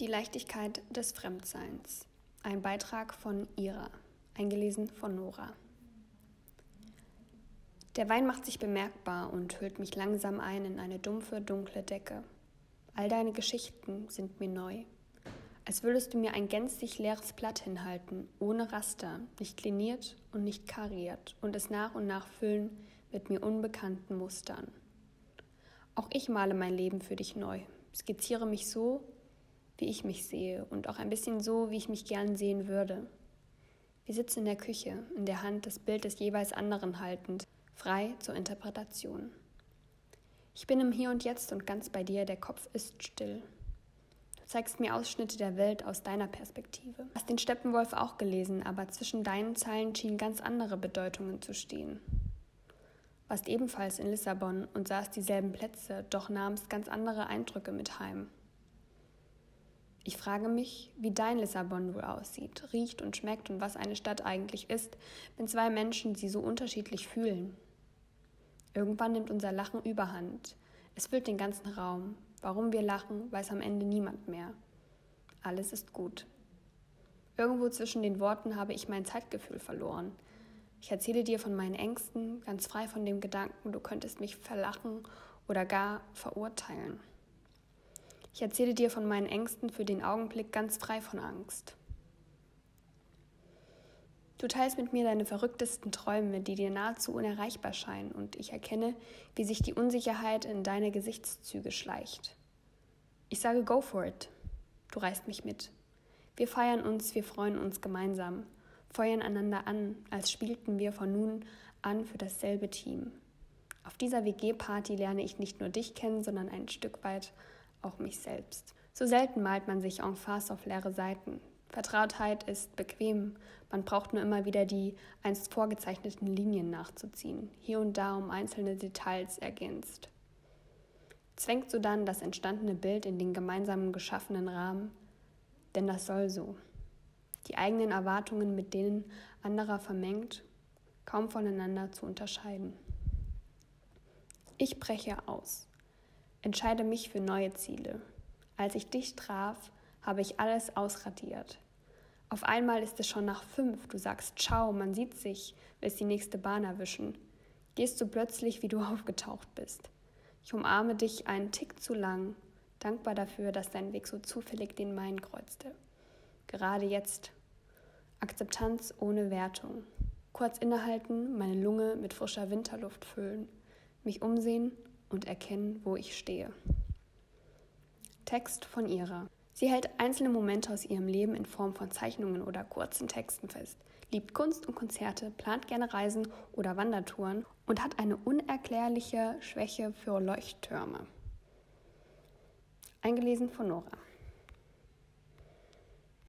Die Leichtigkeit des Fremdseins. Ein Beitrag von Ira, eingelesen von Nora. Der Wein macht sich bemerkbar und hüllt mich langsam ein in eine dumpfe, dunkle Decke. All deine Geschichten sind mir neu. Als würdest du mir ein gänzlich leeres Blatt hinhalten, ohne Raster, nicht kliniert und nicht kariert, und es nach und nach füllen mit mir unbekannten Mustern. Auch ich male mein Leben für dich neu, skizziere mich so, wie ich mich sehe und auch ein bisschen so, wie ich mich gern sehen würde. Wir sitzen in der Küche, in der Hand das Bild des jeweils anderen haltend, frei zur Interpretation. Ich bin im Hier und Jetzt und ganz bei dir, der Kopf ist still. Du zeigst mir Ausschnitte der Welt aus deiner Perspektive. Hast den Steppenwolf auch gelesen, aber zwischen deinen Zeilen schienen ganz andere Bedeutungen zu stehen. Warst ebenfalls in Lissabon und sahst dieselben Plätze, doch nahmst ganz andere Eindrücke mit heim. Ich frage mich, wie dein Lissabon wohl aussieht, riecht und schmeckt und was eine Stadt eigentlich ist, wenn zwei Menschen sie so unterschiedlich fühlen. Irgendwann nimmt unser Lachen überhand. Es füllt den ganzen Raum. Warum wir lachen, weiß am Ende niemand mehr. Alles ist gut. Irgendwo zwischen den Worten habe ich mein Zeitgefühl verloren. Ich erzähle dir von meinen Ängsten, ganz frei von dem Gedanken, du könntest mich verlachen oder gar verurteilen. Ich erzähle dir von meinen Ängsten für den Augenblick ganz frei von Angst. Du teilst mit mir deine verrücktesten Träume, die dir nahezu unerreichbar scheinen, und ich erkenne, wie sich die Unsicherheit in deine Gesichtszüge schleicht. Ich sage Go for it. Du reißt mich mit. Wir feiern uns, wir freuen uns gemeinsam, feuern einander an, als spielten wir von nun an für dasselbe Team. Auf dieser WG-Party lerne ich nicht nur dich kennen, sondern ein Stück weit auch mich selbst. So selten malt man sich en face auf leere Seiten. Vertrautheit ist bequem, man braucht nur immer wieder die einst vorgezeichneten Linien nachzuziehen, hier und da um einzelne Details ergänzt. Zwängt so dann das entstandene Bild in den gemeinsamen geschaffenen Rahmen? Denn das soll so. Die eigenen Erwartungen mit denen anderer vermengt, kaum voneinander zu unterscheiden. Ich breche aus entscheide mich für neue Ziele. Als ich dich traf, habe ich alles ausradiert. Auf einmal ist es schon nach fünf, du sagst Ciao, man sieht sich, willst die nächste Bahn erwischen. Gehst du plötzlich, wie du aufgetaucht bist. Ich umarme dich einen Tick zu lang, dankbar dafür, dass dein Weg so zufällig den meinen kreuzte. Gerade jetzt. Akzeptanz ohne Wertung. Kurz innehalten, meine Lunge mit frischer Winterluft füllen, mich umsehen und erkennen, wo ich stehe. Text von Ira. Sie hält einzelne Momente aus ihrem Leben in Form von Zeichnungen oder kurzen Texten fest, liebt Kunst und Konzerte, plant gerne Reisen oder Wandertouren und hat eine unerklärliche Schwäche für Leuchttürme. Eingelesen von Nora.